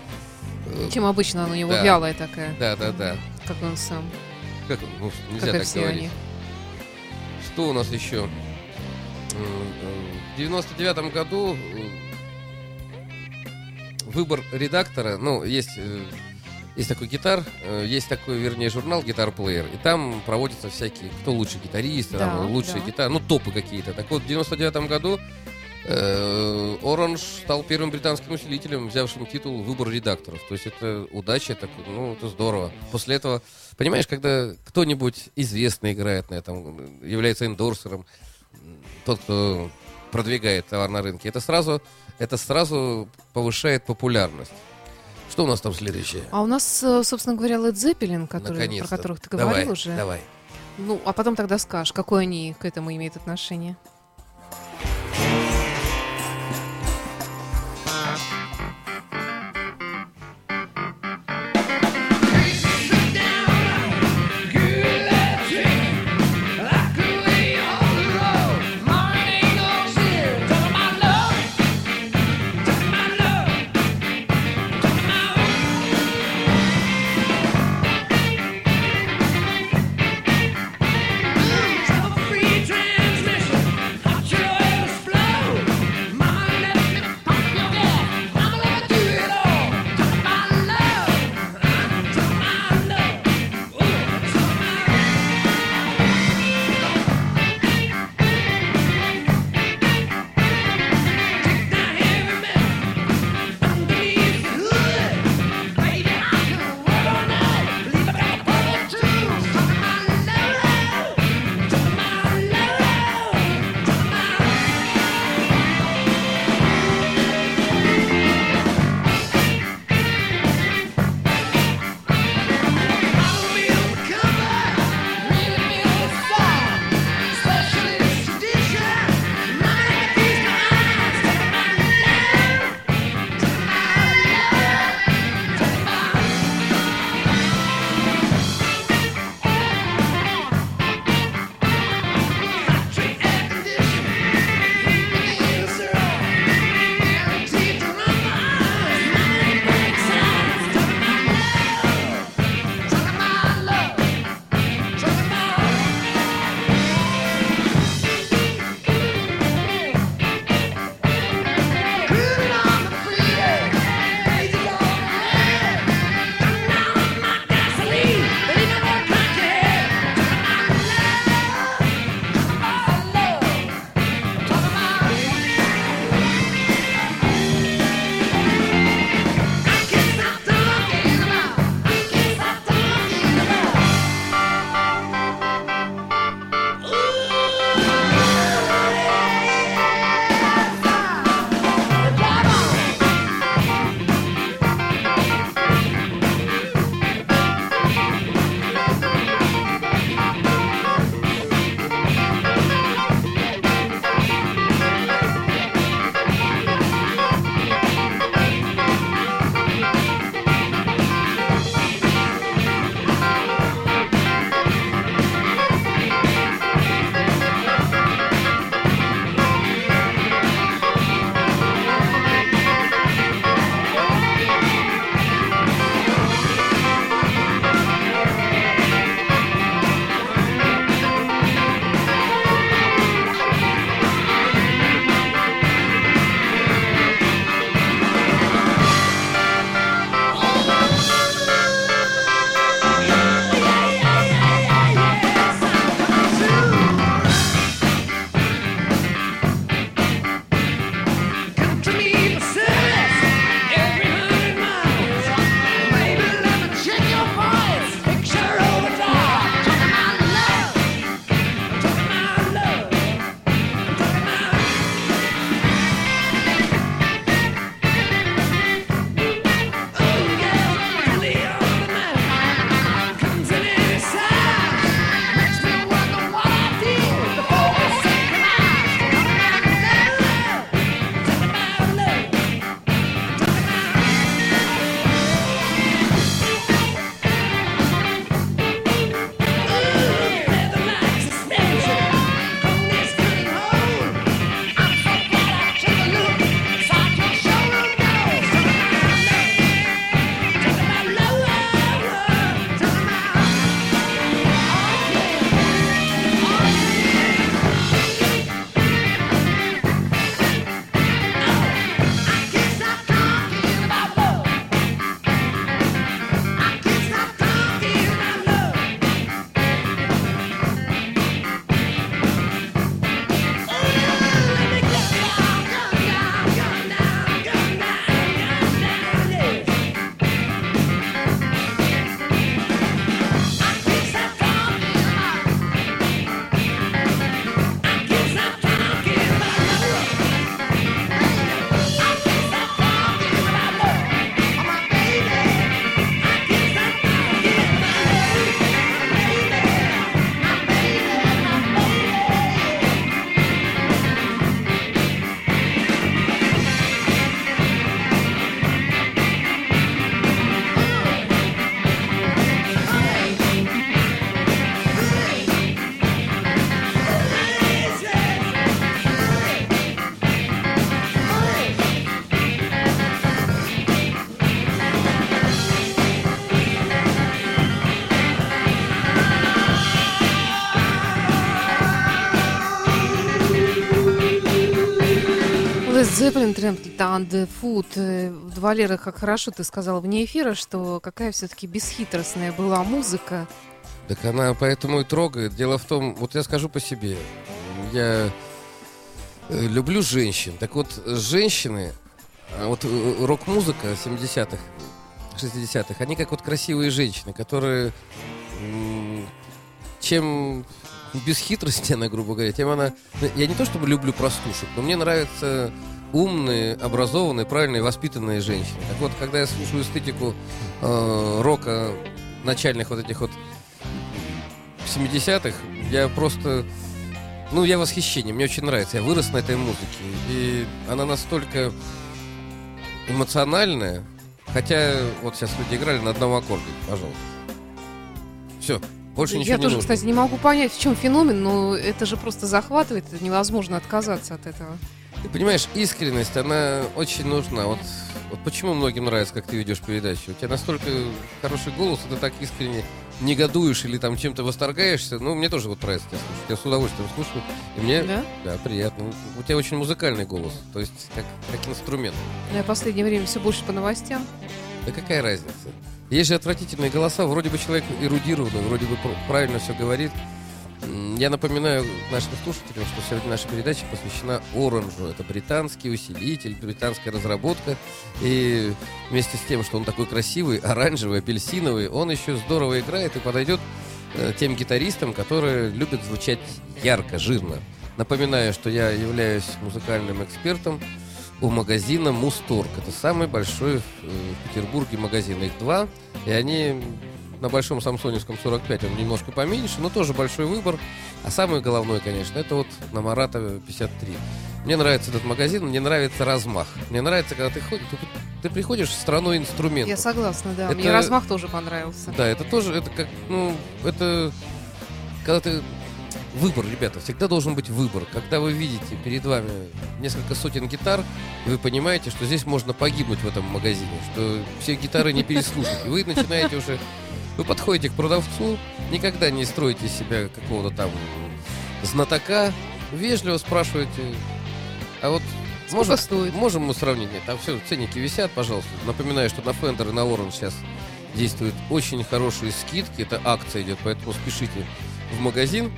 э, Чем обычно у него Да. вялая такая, Да, да, да. как он сам, Как, ну, нельзя как так все говорить. они. Что у нас еще? В 99 году э, выбор редактора, ну, есть, э, есть такой гитар, есть такой, вернее, журнал Guitar Player, и там проводятся всякие, кто лучший гитарист, Да, там, лучшие да. гитары, ну, топы какие-то. Так вот, в 99 году э, Orange стал первым британским усилителем, взявшим титул выбор редакторов. То есть это удача, это, ну, это здорово. После этого, понимаешь, когда кто-нибудь известный играет на этом, является эндорсером, тот, кто продвигает товар на рынке, это сразу, это сразу повышает популярность. Что у нас там следующее? А у нас, э, собственно говоря, Led Zeppelin, который, про которых ты Давай, говорил уже. Давай. Ну, а потом тогда скажешь, какое они к этому имеют отношение. Trampled on Food. Э, Валера, как хорошо ты сказала вне эфира, что какая все-таки бесхитростная была музыка. Так она поэтому и трогает. Дело в том, вот я скажу по себе. Я э, люблю женщин. Так вот, женщины, а вот э, рок-музыка 70-х, 60-х, они как вот красивые женщины, которые чем без хитрости она, грубо говоря, тем она... Я не то чтобы люблю простушек, но мне нравятся умные, образованные, правильные, воспитанные женщины. Так вот, когда я слушаю эстетику э, рока начальных вот этих вот 70-х, я просто... Ну, я в восхищении, мне очень нравится. Я вырос на этой музыке. И она настолько эмоциональная. Хотя вот сейчас люди играли на одном аккорде, пожалуйста. Все, больше ничего Я не тоже, нужно. кстати, не могу понять, в чем феномен, но это же просто захватывает, невозможно отказаться от этого. Ты понимаешь, искренность, она очень нужна. Вот, вот почему многим нравится, как ты ведешь передачу. У тебя настолько хороший голос, и ты так искренне негодуешь или там чем-то восторгаешься. Ну, мне тоже вот нравится тебя слушать. Я с удовольствием слушаю. И мне, Да? да, приятно. У тебя очень музыкальный голос. То есть, как, как инструмент. Но Я в последнее время все больше по новостям. Да какая разница? Есть же отвратительные голоса. Вроде бы человек эрудированный, вроде бы пр- правильно все говорит. Я напоминаю нашим слушателям, что сегодня наша передача посвящена Оранжу. Это британский усилитель, британская разработка. И вместе с тем, что он такой красивый, оранжевый, апельсиновый, он еще здорово играет и подойдет э, тем гитаристам, которые любят звучать ярко, жирно. Напоминаю, что я являюсь музыкальным экспертом у магазина Мусторг. Это самый большой э, в Петербурге магазин. Их два. И они на большом Самсоневском 45, он немножко поменьше, но тоже большой выбор. А самый головной, конечно, это вот на Марата 53. Мне нравится этот магазин, мне нравится размах. Мне нравится, когда ты, ходишь, ты, ты приходишь в страну инструментов. Я согласна, да. Это- Мне размах тоже понравился. Да, это тоже, это как, ну, это, когда ты, выбор, ребята, всегда должен быть выбор. Когда вы видите перед вами несколько сотен гитар, и вы понимаете, что здесь можно погибнуть в этом магазине, что все гитары не переслушать, и вы начинаете уже, вы подходите к продавцу, никогда не строите себя какого-то там знатока, вежливо спрашиваете, а вот Сколько можем, стоит? можем мы сравнить? Нет, там все, ценники висят, пожалуйста. Напоминаю, что на Fender и на Orange сейчас действуют очень хорошие скидки. Это акция идет, поэтому спешите в магазин,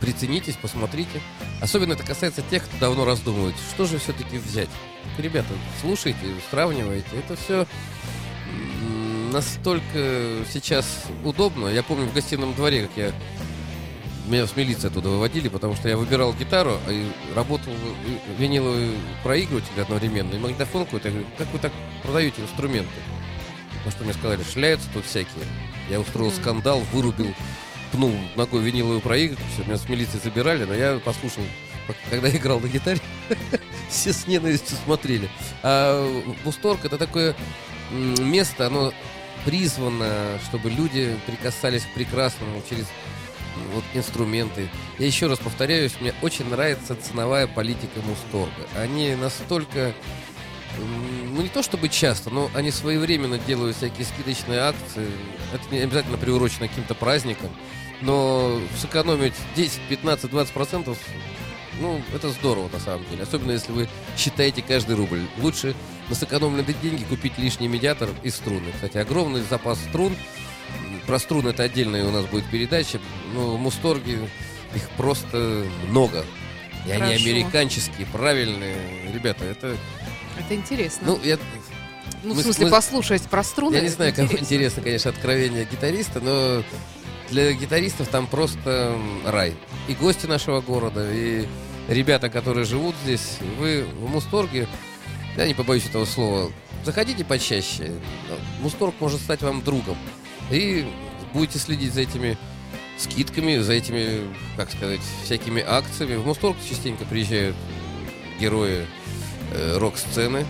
приценитесь, посмотрите. Особенно это касается тех, кто давно раздумывает, что же все-таки взять. Ребята, слушайте, сравнивайте. Это все настолько сейчас удобно. Я помню в гостином дворе, как я меня с милиции оттуда выводили, потому что я выбирал гитару, а и работал виниловый проигрыватель одновременно и магнитофон какой-то. Я говорю, как вы так продаете инструменты? На что мне сказали, шляются тут всякие. Я устроил Мгм. скандал, вырубил, пнул ногой виниловый проигрыватель, меня с милиции забирали, но я послушал, когда я играл на гитаре, все с ненавистью смотрели. А Бусторг это такое место, оно призвано, чтобы люди прикасались к прекрасному через вот инструменты. Я еще раз повторяюсь, мне очень нравится ценовая политика Мусторга. Они настолько, ну не то чтобы часто, но они своевременно делают всякие скидочные акции. Это не обязательно приурочено к каким-то праздникам, но сэкономить 10, 15, 20 процентов ну, это здорово на самом деле. Особенно если вы считаете каждый рубль. Лучше на сэкономленные деньги купить лишний медиатор и струны. Кстати, огромный запас струн. Про струны это отдельная у нас будет передача. Но в Мусторге их просто много. И они Хорошо. американческие, правильные. Ребята, это... Это интересно. Ну, я, Ну, мы- в смысле, мы- послушать про струны. я не знаю, кому интересно, конечно, откровение гитариста, но для гитаристов там просто рай. И гости нашего города, и ребята, которые живут здесь, вы в Мусторге, я не побоюсь этого слова, заходите почаще. Мусторг может стать вам другом. И будете следить за этими скидками, за этими, как сказать, всякими акциями. В Мусторг частенько приезжают герои э, рок-сцены,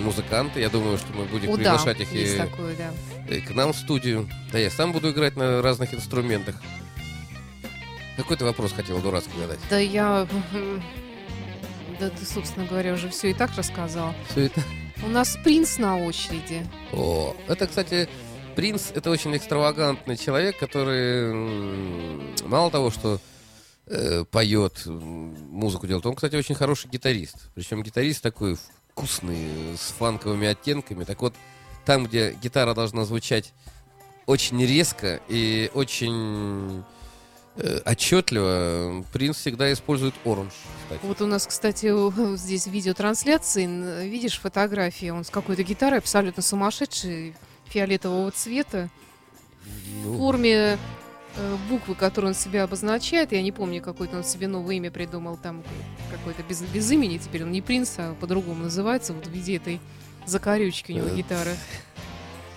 музыканты. Я думаю, что мы будем О, да, приглашать их и такое, да. и к нам в студию. Да, я сам буду играть на разных инструментах. Какой ты вопрос хотел дурацкий задать? Да я... Да ты, собственно говоря, уже все и так рассказал. Все это? У нас принц на очереди. О, это, кстати, принц, это очень экстравагантный человек, который мало того, что э, поет, музыку делает. Он, кстати, очень хороший гитарист. Причем гитарист такой вкусный, с фанковыми оттенками. Так вот, там, где гитара должна звучать очень резко и очень отчетливо, Принц всегда использует оранж. Кстати. Вот у нас, кстати, здесь видеотрансляции, видишь фотографии, он с какой-то гитарой абсолютно сумасшедший, фиолетового цвета, в Ну, форме э, буквы, которую он себя обозначает. Я не помню, какое-то он себе новое имя придумал, там какое-то без, без имени, теперь он не принц, а по-другому называется, вот в виде этой закорючки у него Э, гитары.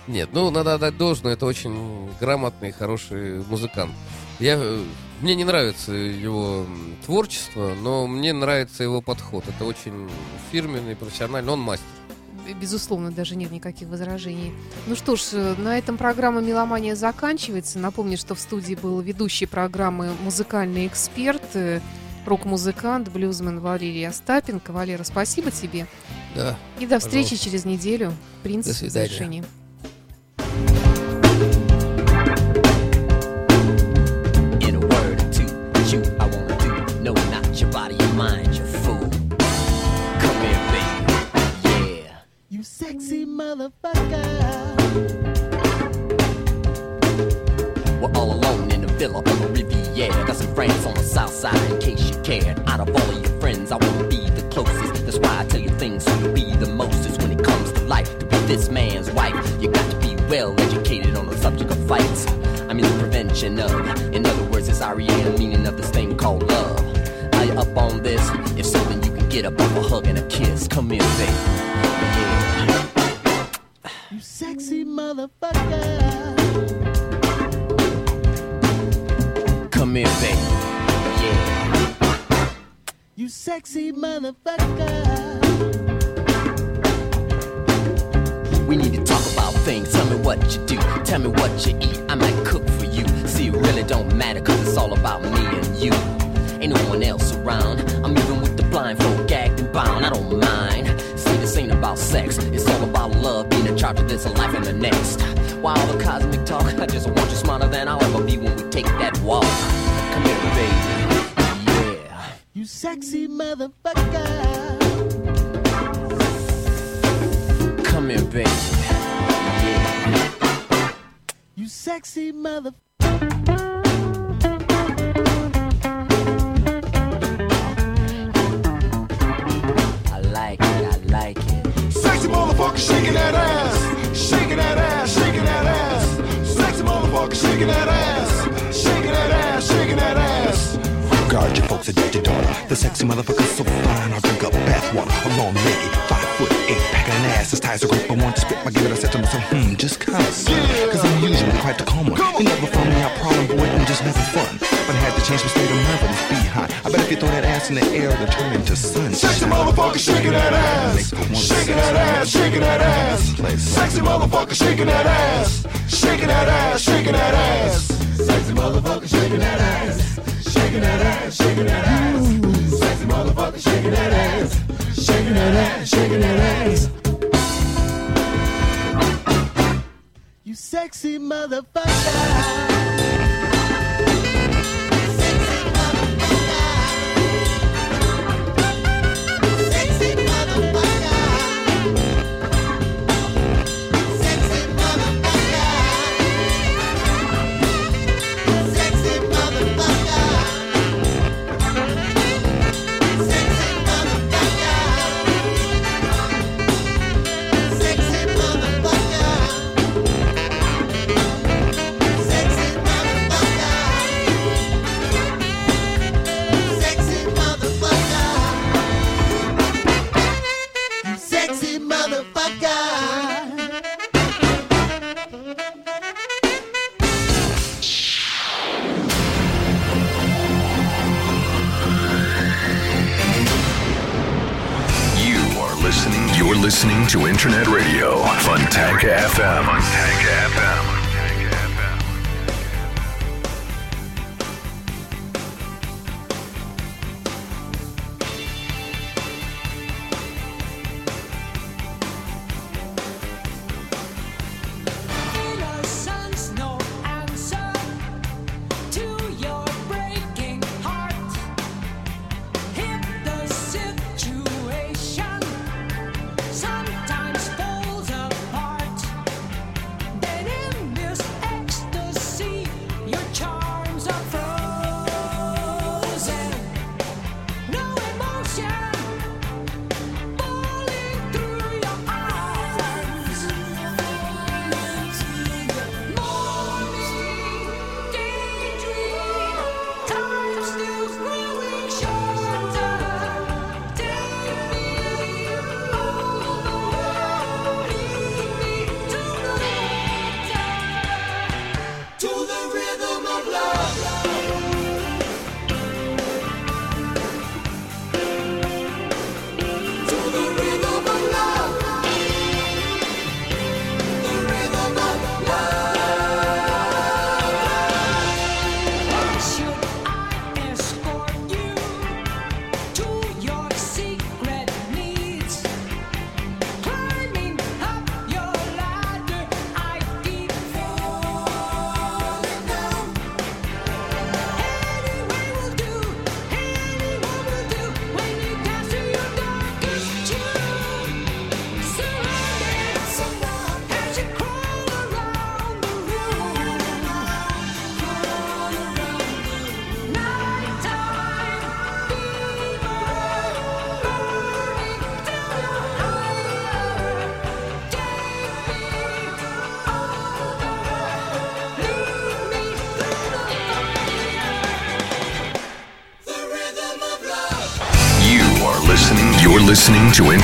Нет, ну надо отдать должное, это очень грамотный, хороший музыкант. Я, э, мне не нравится его творчество, но мне нравится его подход. Это очень фирменный, профессиональный, он мастер. Безусловно, даже нет никаких возражений. Ну что ж, э, на этом программа «Меломания» заканчивается. Напомню, что в студии был ведущий программы музыкальный эксперт, э, рок-музыкант, блюзмен Валерий Остапенко. Валера, спасибо тебе. Да. И до встречи Пожалуйста. через неделю. Принц До свидания. завершении. Hmm, just kinda son. Cause I'm usually quite the calm one. You never found me out problem, boy, I'm just having fun. But I had to change my state of mind for this behind. I bet if you throw that ass in the air, it'll turn into sunshine. Sexy motherfucker shaking that ass, shaking that ass, shaking that ass. Sexy motherfucker shaking that ass, shaking that ass, shaking that ass. Sexy motherfucker shaking that ass, shaking that ass, shaking that ass. Sexy motherfucker shaking that ass, shaking that ass, shaking that ass. You sexy motherfucker.